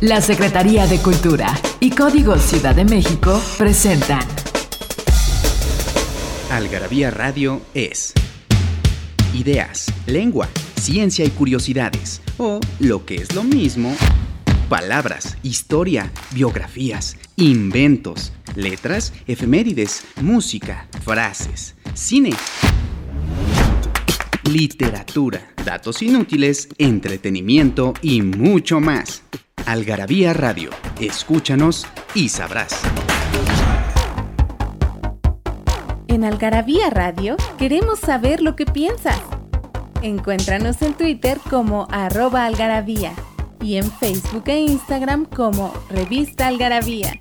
La Secretaría de Cultura y Código Ciudad de México presentan. Algarabía Radio es. Ideas, lengua, ciencia y curiosidades, o lo que es lo mismo, palabras, historia, biografías, inventos, letras, efemérides, música, frases, cine, literatura, datos inútiles, entretenimiento y mucho más. Algarabía Radio, escúchanos y sabrás. En Algarabía Radio queremos saber lo que piensas. Encuéntranos en Twitter como arroba algarabía y en Facebook e Instagram como revista algarabía.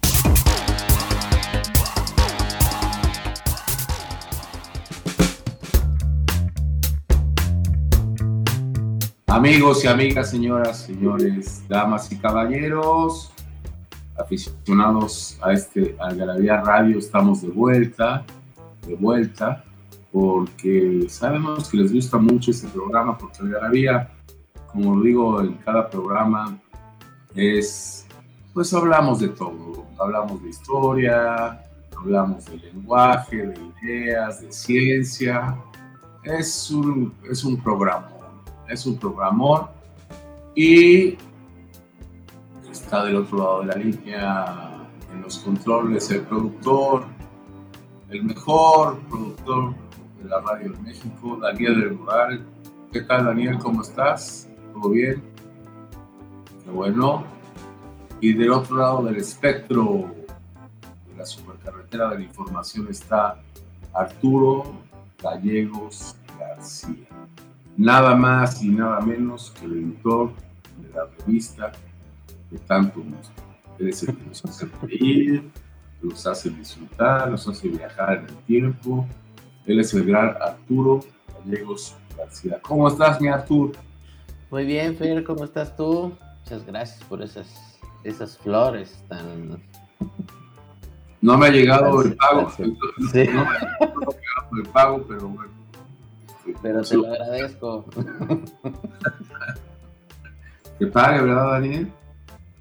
Amigos y amigas, señoras, señores, damas y caballeros, aficionados a este Algarabía Radio, estamos de vuelta, de vuelta, porque sabemos que les gusta mucho este programa, porque Algarabía, como digo en cada programa, es, pues hablamos de todo, hablamos de historia, hablamos de lenguaje, de ideas, de ciencia, es un, es un programa es un programón y está del otro lado de la línea en los controles el productor, el mejor productor de la radio de México, Daniel del Moral. ¿Qué tal Daniel? ¿Cómo estás? ¿Todo bien? Qué bueno. Y del otro lado del espectro de la supercarretera de la información está Arturo Gallegos García nada más y nada menos que el editor de la revista de tanto. Él es el que nos hace reír, nos hace disfrutar, nos hace viajar en el tiempo. Él es el gran Arturo Gallegos García. ¿Cómo estás, mi Arturo? Muy bien, Fer, ¿cómo estás tú? Muchas gracias por esas, esas flores tan... No me ha llegado el pago. Sí. No me ha llegado el pago, pero bueno pero te lo agradezco. que pague, ¿verdad, Daniel?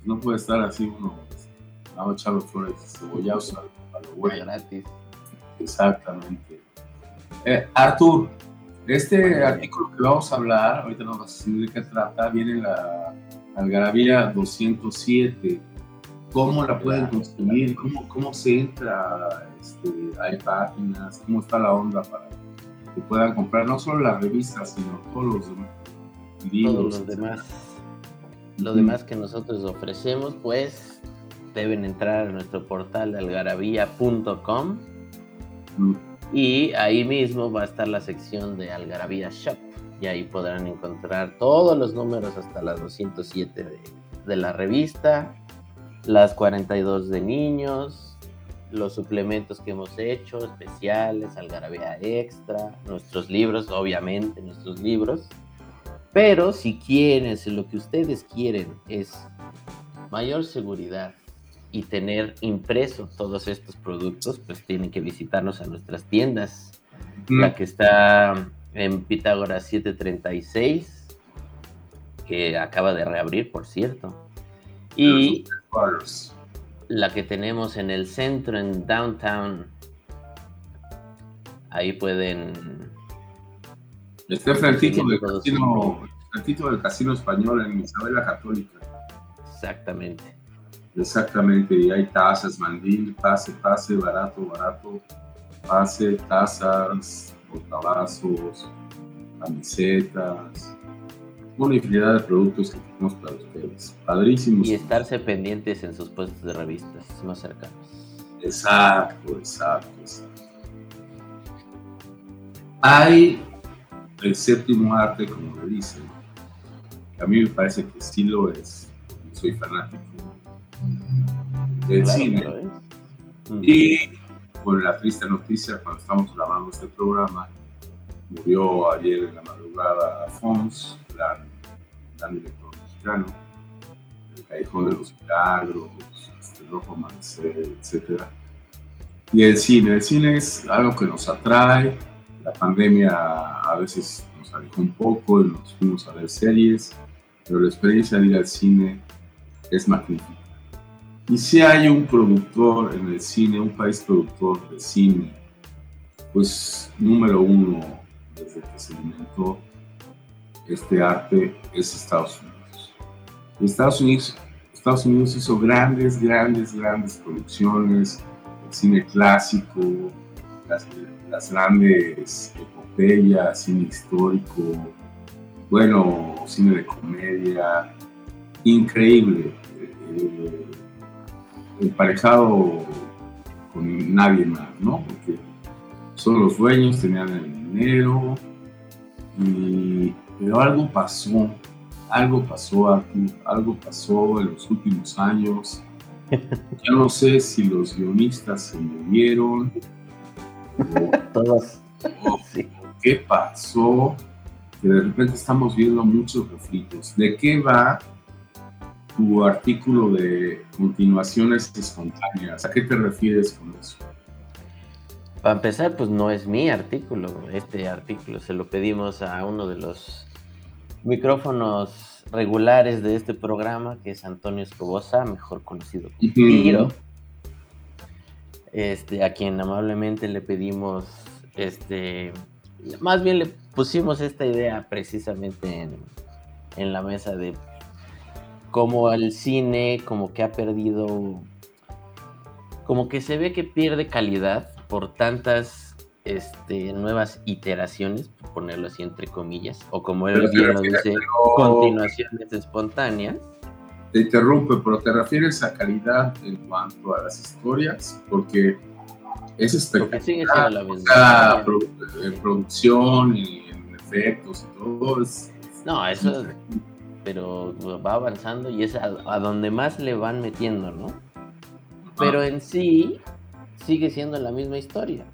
No puede estar así uno a echar los flores cebollados a, lo bueno. Gratis. Exactamente. Eh, Artur, este artículo que vamos a hablar, ahorita nos vas a decir de qué trata, viene en la Algarabía 207. ¿Cómo la pueden consumir? ¿Cómo, cómo se entra? Este, ¿Hay páginas? ¿Cómo está la onda para que puedan comprar no solo las revistas, sino todos los libros. Todos los demás. Lo demás que nosotros ofrecemos, pues deben entrar a nuestro portal de algarabía.com y ahí mismo va a estar la sección de Algarabía Shop y ahí podrán encontrar todos los números hasta las 207 de, de la revista, las 42 de niños, los suplementos que hemos hecho, especiales, algarabía extra, nuestros libros, obviamente, nuestros libros. Pero si quieren, si lo que ustedes quieren es mayor seguridad y tener impreso todos estos productos, pues tienen que visitarnos a nuestras tiendas. La que está en Pitágoras 736, que acaba de reabrir, por cierto. Y la que tenemos en el centro, en Downtown. Ahí pueden. Está frentito del casino, del casino español en Isabela Católica. Exactamente. Exactamente, y hay tazas, mandil, pase, pase, barato, barato, pase, tazas, portavasos, camisetas, una infinidad de productos que tenemos para ustedes. Padrísimos. Y estarse pendientes en sus puestos de revistas más cercanos. Exacto, exacto, exacto. Hay el séptimo arte, como le dicen, que a mí me parece que sí lo es. Soy fanático del cine. Y con la triste noticia, cuando estamos grabando este programa, murió ayer en la madrugada Fons, gran, gran director mexicano, El Callejón de los Milagros, este, Rojo Amanecer, etc. Y el cine, el cine es algo que nos atrae, la pandemia a veces nos alejó un poco nos fuimos a ver series, pero la experiencia de ir al cine es magnífica. Y si hay un productor en el cine, un país productor de cine, pues número uno desde que se inventó este arte es Estados Unidos. Estados Unidos, hizo grandes, grandes, grandes producciones, el cine clásico, las, las grandes epopeyas, cine histórico, bueno, cine de comedia, increíble. Eh, emparejado con nadie más, ¿no? Porque son los dueños, tenían el dinero, y, pero algo pasó, algo pasó aquí, algo pasó en los últimos años. Ya no sé si los guionistas se movieron Todos. qué pasó, que de repente estamos viendo muchos refritos. ¿De qué va tu artículo de continuaciones espontáneas? ¿A qué te refieres con eso? Para empezar, pues no es mi artículo. Este artículo se lo pedimos a uno de los micrófonos regulares de este programa, que es Antonio Escobosa, mejor conocido como Tiro. Este, a quien amablemente le pedimos, este, más bien le pusimos esta idea precisamente en, en la mesa de cómo el cine como que ha perdido, como que se ve que pierde calidad por tantas este, nuevas iteraciones, por ponerlo así entre comillas, o como él bien lo dice, continuaciones espontáneas. Te interrumpe, pero te refieres a calidad en cuanto a las historias, porque es espectacular. La misma en producción y en efectos y todo. Es, no, eso, pero va avanzando y es a, a donde más le van metiendo, ¿no? Pero en sí, sigue siendo la misma historia.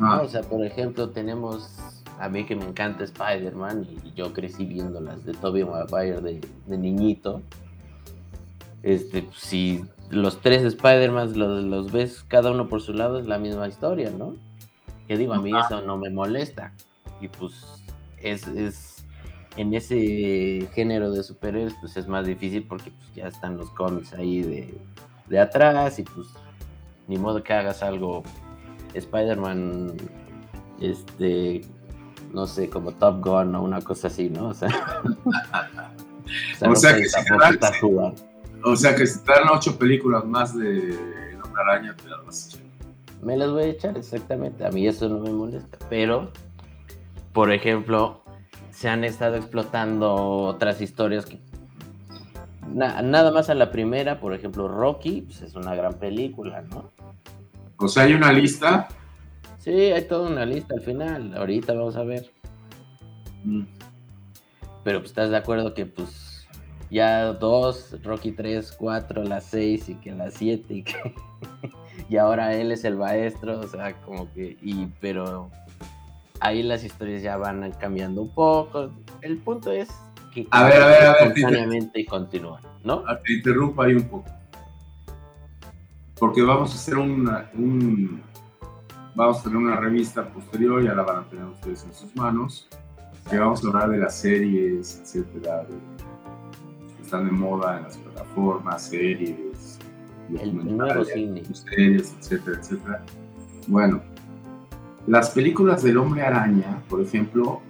O sea, por ejemplo, tenemos a mí que me encanta Spider-Man y yo crecí viendo las de Tobey Maguire de, de niñito. Este, si los tres Spider-Man los, los, ves cada uno por su lado, es la misma historia, ¿no? Que digo, a mí eso no me molesta. Y pues es, es en ese género de superhéroes, pues es más difícil porque pues, ya están los cómics ahí de, de atrás y pues ni modo que hagas algo Spider-Man, este, no sé, como Top Gun o una cosa así, ¿no? O sea, o sea, que, si te dan, o sea que te dan ocho películas más de Hombre Araña, te las vas a echar. Me las voy a echar, exactamente. A mí eso no me molesta. Pero, por ejemplo, se han estado explotando otras historias que nada más a la primera, por ejemplo, Rocky, pues es una gran película, ¿no? O sea, hay una lista. Sí, hay toda una lista al final. Ahorita vamos a ver. Mm. Pero pues estás de acuerdo que pues ya dos, Rocky 3, 4, la 6 y que la 7 y que y ahora él es el maestro, o sea, como que y pero ahí las historias ya van cambiando un poco. El punto es que a ver, a ver, a ver, te, y continúan, ¿no? Ah, te interrumpo ahí un poco. Porque vamos a hacer una, un, vamos a tener una revista posterior, ya la van a tener ustedes en sus manos, que vamos a hablar de las series, etcétera, que están de moda en las plataformas, series, el nuevo cine. series, etcétera, etcétera. Bueno, las películas del Hombre Araña, por ejemplo,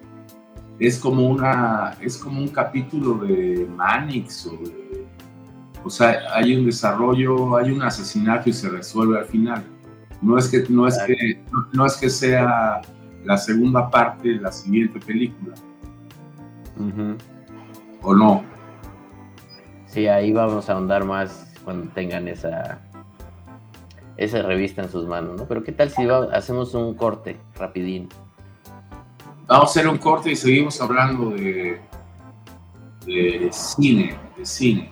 es como una es como un capítulo de Manix o o sea, hay un desarrollo, hay un asesinato y se resuelve al final. No es que no es que no, es que sea la segunda parte de la siguiente película. ¿O no? Sí, ahí vamos a ahondar más cuando tengan esa esa revista en sus manos, ¿no? Pero qué tal si hacemos un corte rapidín. Vamos a hacer un corte y seguimos hablando de, de cine, de cine.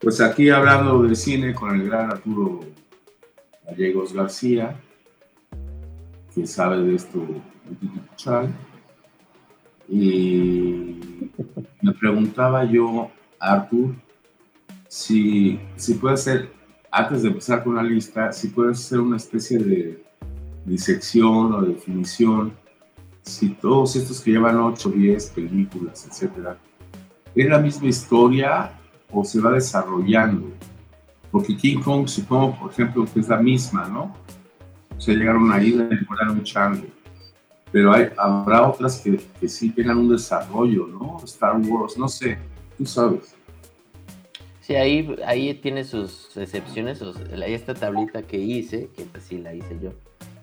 Pues aquí hablando del cine con el gran Arturo Gallegos García, que sabe de esto y me preguntaba yo, Artur, si, si puede ser, antes de empezar con la lista, si puede ser una especie de disección o definición, si todos estos que llevan 8, 10 películas, etcétera, es la misma historia o se va desarrollando. Porque King Kong, supongo, por ejemplo, que es la misma, ¿no? O sea, llegaron ahí y decorar un chango. Pero hay, habrá otras que, que sí tengan un desarrollo, ¿no? Star Wars, no sé, tú sabes. Sí, ahí, ahí tiene sus excepciones. esta tablita que hice, que pues sí la hice yo,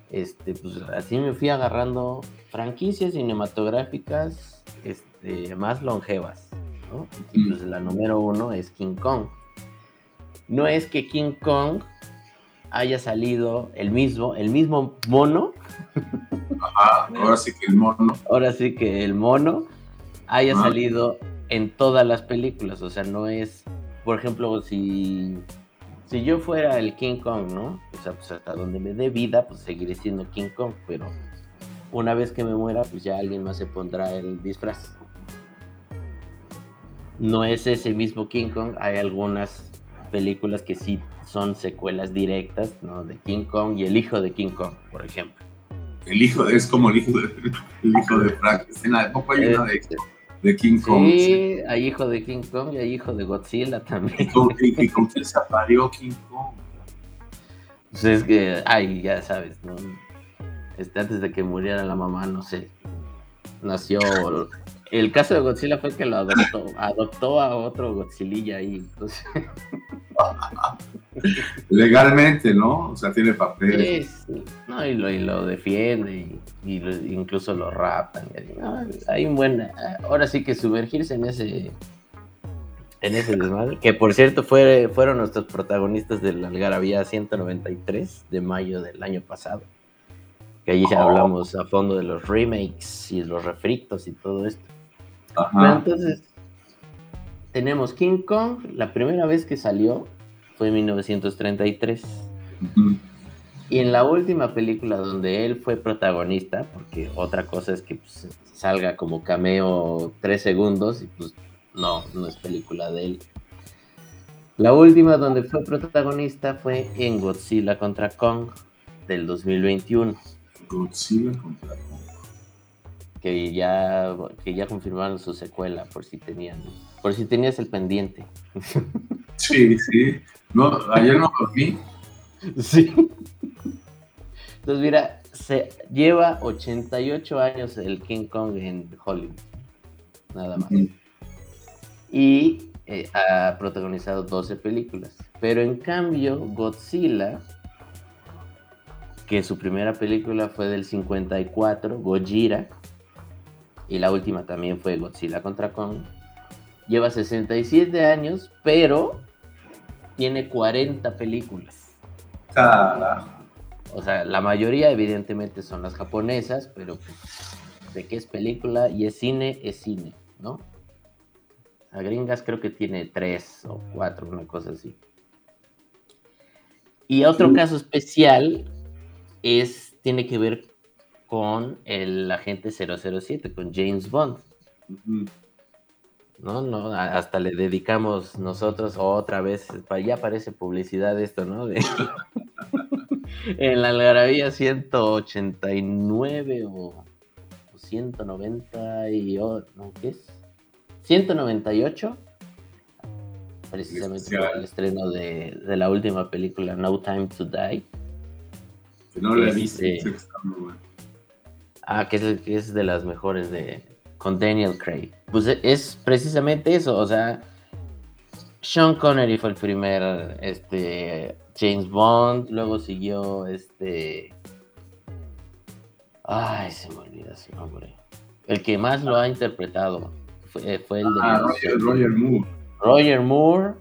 este, pues así me fui agarrando franquicias cinematográficas este, más longevas. Y pues la número uno es King Kong. No es que King Kong haya salido el mismo, el mismo mono. Ajá, ahora sí que el mono. Ahora sí que el mono haya salido en todas las películas. O sea, no es, por ejemplo, si, si yo fuera el King Kong, ¿no? O sea, pues hasta donde me dé vida, pues seguiré siendo King Kong, pero una vez que me muera, pues ya alguien más se pondrá el disfraz no es ese mismo King Kong. Hay algunas películas que sí son secuelas directas, ¿no? De King Kong y el hijo de King Kong, por ejemplo. El hijo es como el hijo de, el hijo de Frankenstein. Tampoco hay una de, de, King Kong. Sí, hay hijo de King Kong y hay hijo de Godzilla también. ¿Y con, quién se King Kong? Pues es que, ay, ya sabes, ¿no? Este, antes de que muriera la mamá, no sé, nació el caso de Godzilla fue que lo adoptó, adoptó a otro Godzilla ahí. Legalmente, ¿no? O sea, tiene papel. Sí, No, y lo, y lo defiende y, incluso lo rapan. hay un buen. Ahora sí que sumergirse en ese. En ese desmadre. Que por cierto fue, fueron nuestros protagonistas del Algarabía 193 de mayo del año pasado. Que allí ya oh. hablamos a fondo de los remakes y los refritos y todo esto entonces, tenemos King Kong, la primera vez que salió fue en 1933. Y en la última película donde él fue protagonista, porque otra cosa es que pues, salga como cameo tres segundos y pues no, no es película de él. La última donde fue protagonista fue en Godzilla contra Kong del 2021. Godzilla contra Kong que ya, que ya confirmaron su secuela, por si tenían, por si tenías el pendiente. Sí, sí. No, ayer no vi. Sí. Entonces, mira, se lleva 88 años el King Kong en Hollywood. Nada más. Y eh, ha protagonizado 12 películas. Pero en cambio, Godzilla, que su primera película fue del 54, Gojira, y la última también fue Godzilla contra Kong. Lleva 67 años, pero tiene 40 películas. O sea, la mayoría evidentemente son las japonesas, pero pues, de qué es película y es cine, es cine, ¿no? A gringas creo que tiene tres o cuatro, una cosa así. Y otro caso especial es, tiene que ver con el agente 007, con James Bond. ¿No? ¿no? Hasta le dedicamos nosotros otra vez, ya parece publicidad esto, ¿no? en la algarabía 189 o, 190 y ¿no? ¿qué es? 198 precisamente el estreno de, la última película No Time to Die. No la he visto, Ah, que es, es de las mejores de con Daniel Craig. Pues e, es precisamente eso, o sea, Sean Connery fue el primer este James Bond, luego siguió este Ay, se me olvida su nombre. El que más lo ha interpretado fue, el de ah, Roger, Moore. Roger Moore,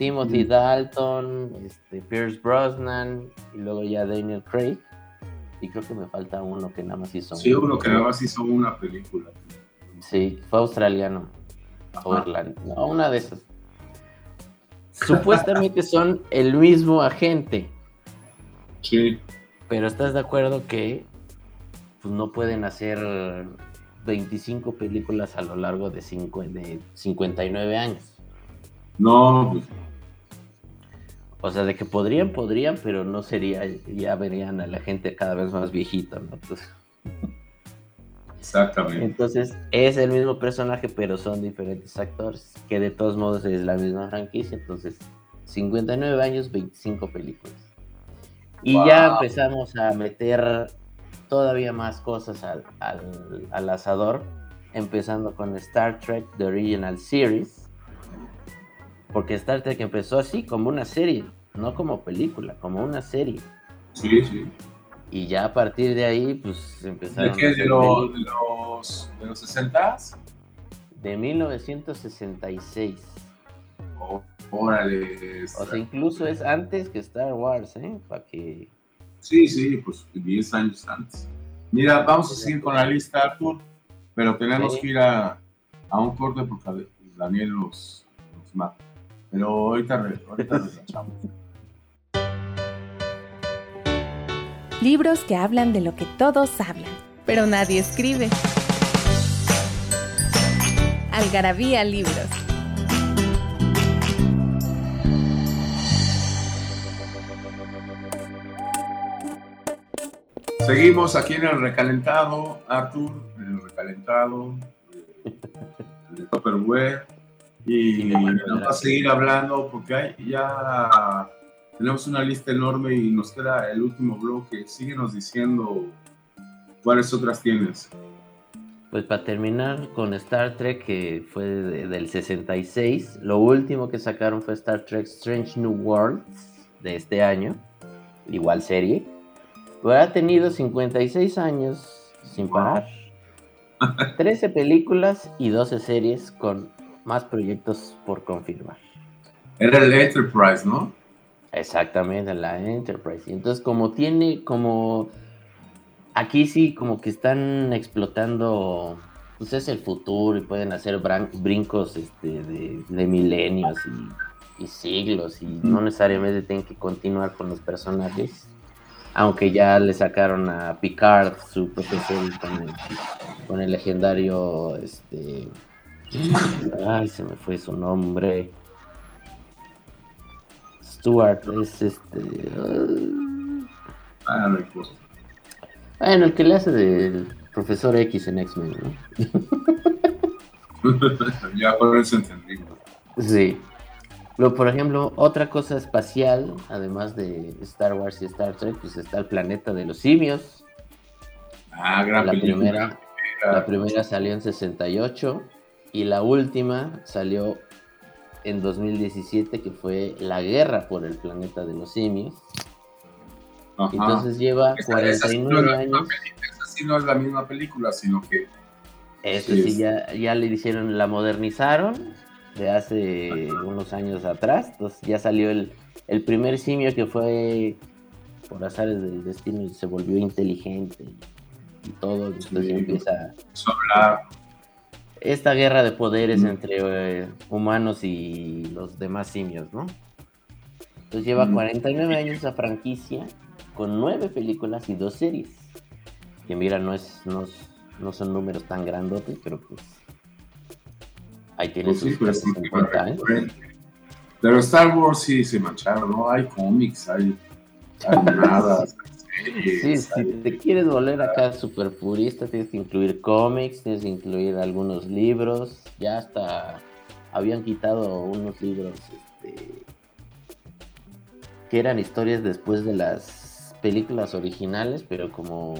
Timothy Dalton, este, Pierce Brosnan y luego ya Daniel Craig y creo que me falta uno que nada más hizo. Sí, uno que nada más hizo una película. Sí, fue australiano. O no, una de esas. supuestamente son el mismo agente. Sí. Pero estás de acuerdo que pues, no pueden hacer 25 películas a lo largo de, cinco, de 59 años. No, pues. O sea, de que podrían, podrían, pero no sería, ya verían a la gente cada vez más viejita, ¿no? Exactamente. Entonces, es el mismo personaje, pero son diferentes actores, que de todos modos es la misma franquicia. Entonces, 59 años, 25 películas. Y ya empezamos a meter todavía más cosas al, al, asador, empezando con Star Trek The Original Series, porque Star Trek empezó así, como una serie, no como película, como una serie. Sí, sí. Y ya a partir de ahí, pues empezaron. ¿De qué? ¿De, los, de, los, ¿De los 60 De 1966. órale. O sea, incluso es antes que Star Wars, ¿eh? Para que Sí, sí, pues 10 años antes. Mira, vamos a seguir con la lista, Arthur, pero tenemos que ir a, a, un corte porque Daniel nos, nos mata. Pero ahorita, ahorita. Libros que hablan de lo que todos hablan, pero nadie escribe. Algarabía Libros. Seguimos aquí en el recalentado, Arthur, en el recalentado de Topperware. Y vamos a seguir hablando porque hay, ya tenemos una lista enorme y nos queda el último bloque. Síguenos diciendo cuáles otras tienes. Pues para terminar con Star Trek, que fue del 66, lo último que sacaron fue Star Trek Strange New Worlds de este año, igual serie ha tenido 56 años sin parar. 13 películas y 12 series con más proyectos por confirmar. Era el Enterprise, ¿no? Exactamente, la Enterprise. Y entonces como tiene, como aquí sí, como que están explotando, pues es el futuro y pueden hacer brincos este, de, milenios y, y, siglos y no necesariamente tienen que continuar con los personajes aunque ya le sacaron a Picard su propio con el, legendario este ay se me fue su nombre Stuart es este ah, no importa. bueno el que le hace del profesor X en X-Men ¿no? ya por eso entendí sí pero, por ejemplo, otra cosa espacial, además de Star Wars y Star Trek, pues está el planeta de los simios. Ah, gran la primera, la primera salió en 68 y la última salió en 2017, que fue La Guerra por el Planeta de los Simios. Entonces lleva 49 años. Esa sí no es la misma película, sino que. Esa sí, ya, ya le hicieron, la modernizaron de hace unos años atrás. Entonces ya salió el, el primer simio que fue por azares del destino se volvió inteligente y, todo. Entonces ya empieza. Esta guerra de poderes mm. entre eh, humanos y los demás simios, ¿no? Entonces lleva 49 mm. años esa franquicia con nueve películas y dos series. Que mira, no es, no, no son números tan grandotes, pero pues Ahí tiene pues sus pues Pero Star Wars sí se mancharon, ¿no? Hay cómics, hay, nada. Sí, si te quieres volver acá super purista, tienes que incluir cómics, tienes que incluir algunos libros. Ya hasta habían quitado unos libros este, que eran historias después de las películas originales, pero como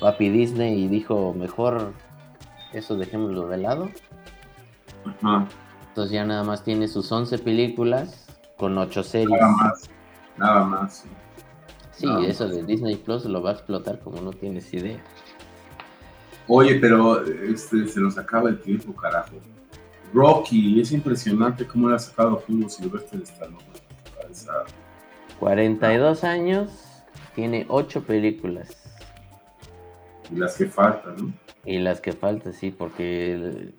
Papi Disney dijo, mejor eso dejémoslo de lado. Entonces ya nada más tiene sus 11 películas con 8 series. Nada más. Nada más. Sí, eso de Disney Plus lo va a explotar como no tienes idea. Oye, pero este, se nos acaba el tiempo, carajo. Rocky, es impresionante cómo le ha sacado jugo Silvestre de Stallone. 42 años, tiene 8 películas. Y las que faltan, ¿no? Y las que faltan, sí, porque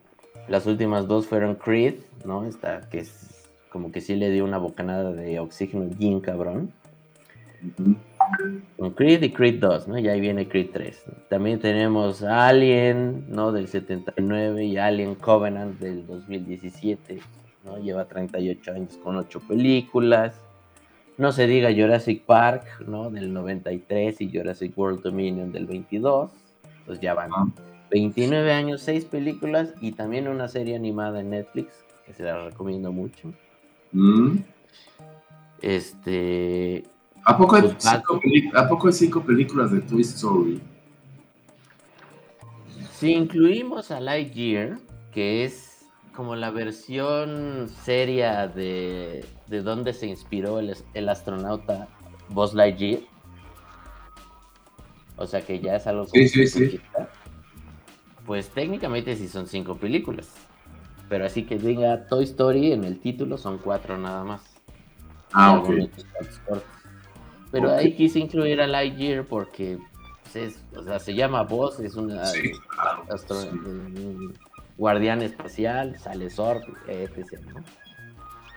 las últimas dos fueron Creed, ¿no? Esta que es como que sí le dio una bocanada de oxígeno bien cabrón. Con Creed y Creed 2, ¿no? Y ahí viene Creed 3. También tenemos Alien, ¿no? Del 79 y Alien Covenant del 2017, ¿no? Lleva 38 años con 8 películas. No se diga Jurassic Park, ¿no? Del 93 y Jurassic World Dominion del 22. Pues ya van 29 años, 6 películas y también una serie animada en Netflix, que se la recomiendo mucho. Mm. Este, ¿A poco, hay cinco ¿A poco hay cinco películas de Toy Story? Si incluimos a Lightyear, que es como la versión seria de, de donde se inspiró el, el astronauta Buzz Lightyear, o sea que ya es algo Sí, sí, pues técnicamente sí son cinco películas. Pero así que diga Toy Story en el título son cuatro nada más. Ah, ok. Pero ahí quise incluir a Lightyear porque pues, es, o sea, se llama Buzz, es una Sí, claro. astro- sí. un guardián espacial, sale Zorg, etc. ¿no?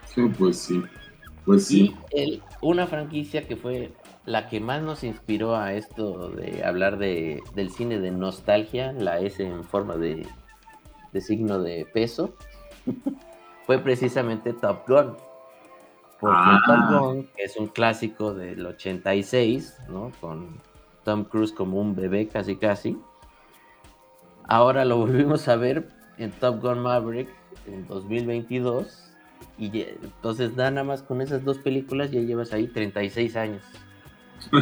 Sí, pues sí. Pues Y sí. el- una franquicia que fue la que más nos inspiró a esto de hablar de, del cine de nostalgia, la S en forma de, de signo de peso, fue precisamente Top Gun. Porque Ah. Top Gun, que es un clásico del 86, ¿no? Con Tom Cruise como un bebé casi casi. Ahora lo volvimos a ver en Top Gun Maverick en 2022. Y entonces nada más con esas dos películas ya llevas ahí 36 años.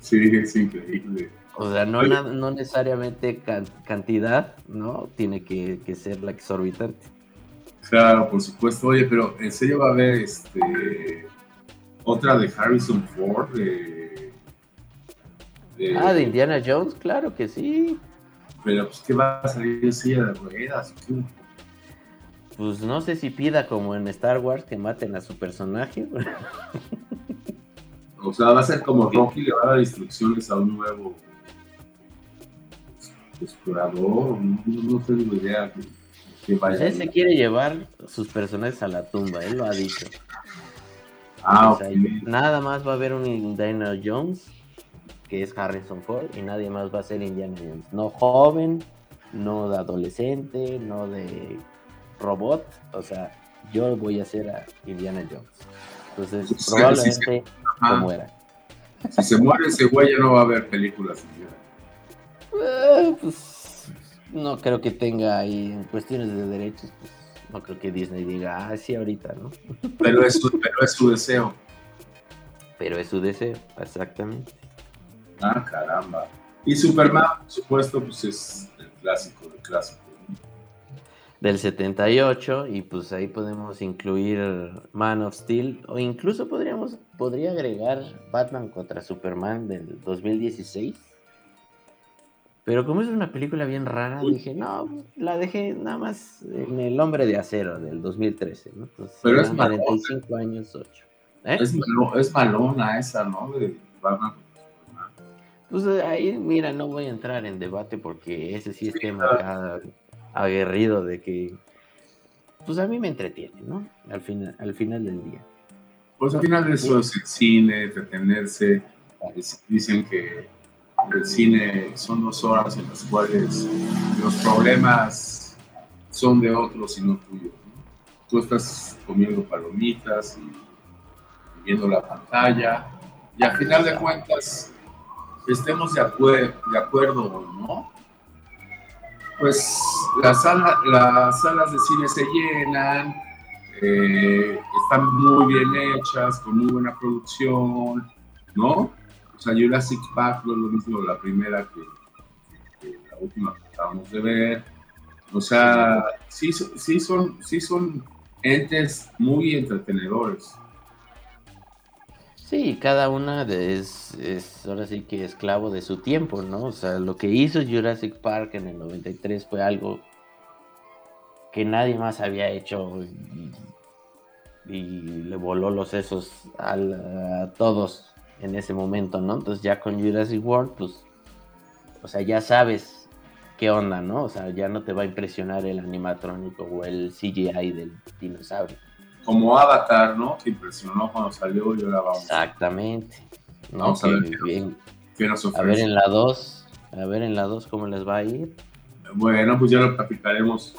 Sí, es increíble. O sea, no, no necesariamente can- cantidad, ¿no? Tiene que, que ser la exorbitante. Claro, por supuesto. Oye, pero ¿en serio va a haber este otra de Harrison Ford? De, de- Ah, de Indiana Jones, claro que sí. Pero pues que va a salir en silla de ruedas. ¿Qué? Pues no sé si pida como en Star Wars que maten a su personaje. O sea, va a ser como Rocky le va a dar instrucciones a un nuevo explorador. No, no tengo idea Pues vaya. él se quiere llevar sus personajes a la tumba, él lo ha dicho. Ah, O nada más va a haber un Indiana Jones, que es Harrison Ford, y nadie más va a ser Indiana Jones. No joven, no de adolescente, no de robot. O sea, yo voy a ser a Indiana Jones. Entonces, probablemente Ajá. como era. Si se muere ese güey, ya no va a haber películas. Eh, pues no creo que tenga ahí en cuestiones de derechos, pues no creo que Disney diga, ah, sí, ahorita, ¿no? Pero es, su, pero es su deseo. Pero es su deseo, exactamente. Ah, caramba. Y Superman, por supuesto, pues es el clásico de clásico. Del 78, y pues ahí podemos incluir Man of Steel, o incluso podríamos, podría agregar Batman contra Superman del 2016. Pero como es una película bien rara, Uy. dije, no, la dejé nada más en El Hombre de Acero del 2013, ¿no? Entonces, Pero es eran malona. 45 años, 8. ¿Eh? Es, malo- es malona esa, ¿no? De Batman. Pues ahí, mira, no voy a entrar en debate porque ese sí es Sí, tema aguerrido de que, pues a mí me entretiene, ¿no? Al final, al final del día. Pues al final de eso es el cine, entretenerse. Dicen que el cine son dos horas en las cuales los problemas son de otros y no tuyos. ¿no? Tú estás comiendo palomitas y, viendo la pantalla y al final de cuentas estemos de acuerdo o no, pues las, sala- las salas de cine se llenan, eh, están muy bien hechas, con muy buena producción, ¿no? O sea, Jurassic Park no es lo mismo la primera que, la última que acabamos de ver. O sea, sí, sí, son, sí son entes muy entretenedores. Sí, cada una es, ahora sí que esclavo de su tiempo, ¿no? O sea, lo que hizo Jurassic Park en el 93 fue algo que nadie más había hecho y, le voló los sesos a todos en ese momento, ¿no? Entonces ya con Jurassic World, pues, o sea, ya sabes qué onda, ¿no? O sea, ya no te va a impresionar el animatrónico o el CGI del dinosaurio. Como Avatar, ¿no? Que impresionó cuando salió y ahora vamos. Exactamente. Vamos a ver qué, qué nos ofrece. A ver en la 2, a ver en la 2 cómo les va a ir. Bueno, pues ya lo platicaremos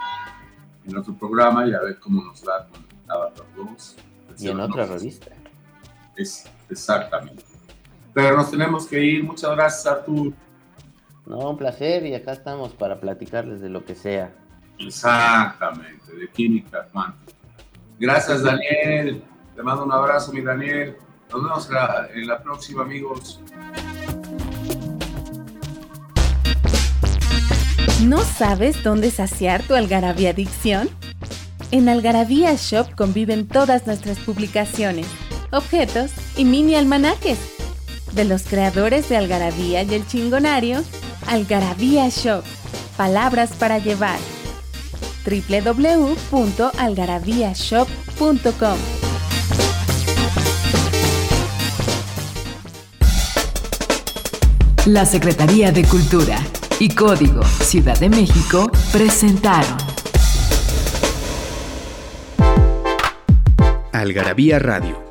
en otro programa y a ver cómo nos va con Avatar 2. Y en otra revista. Es, exactamente. Pero nos tenemos que ir. Muchas gracias, Artur. No, un placer y acá estamos para platicarles de lo que sea. Exactamente, de química cuántica. Gracias, Daniel. Te mando un abrazo, mi Daniel. Nos vemos en la próxima, amigos. ¿No sabes dónde saciar tu algarabía adicción? En Algarabía Shop conviven todas nuestras publicaciones, objetos y mini almanaques. De los creadores de Algarabía y el Chingonario, Algarabía Shop. Palabras para llevar. www.algarabíashop.com La Secretaría de Cultura y Código Ciudad de México presentaron Algarabía Radio,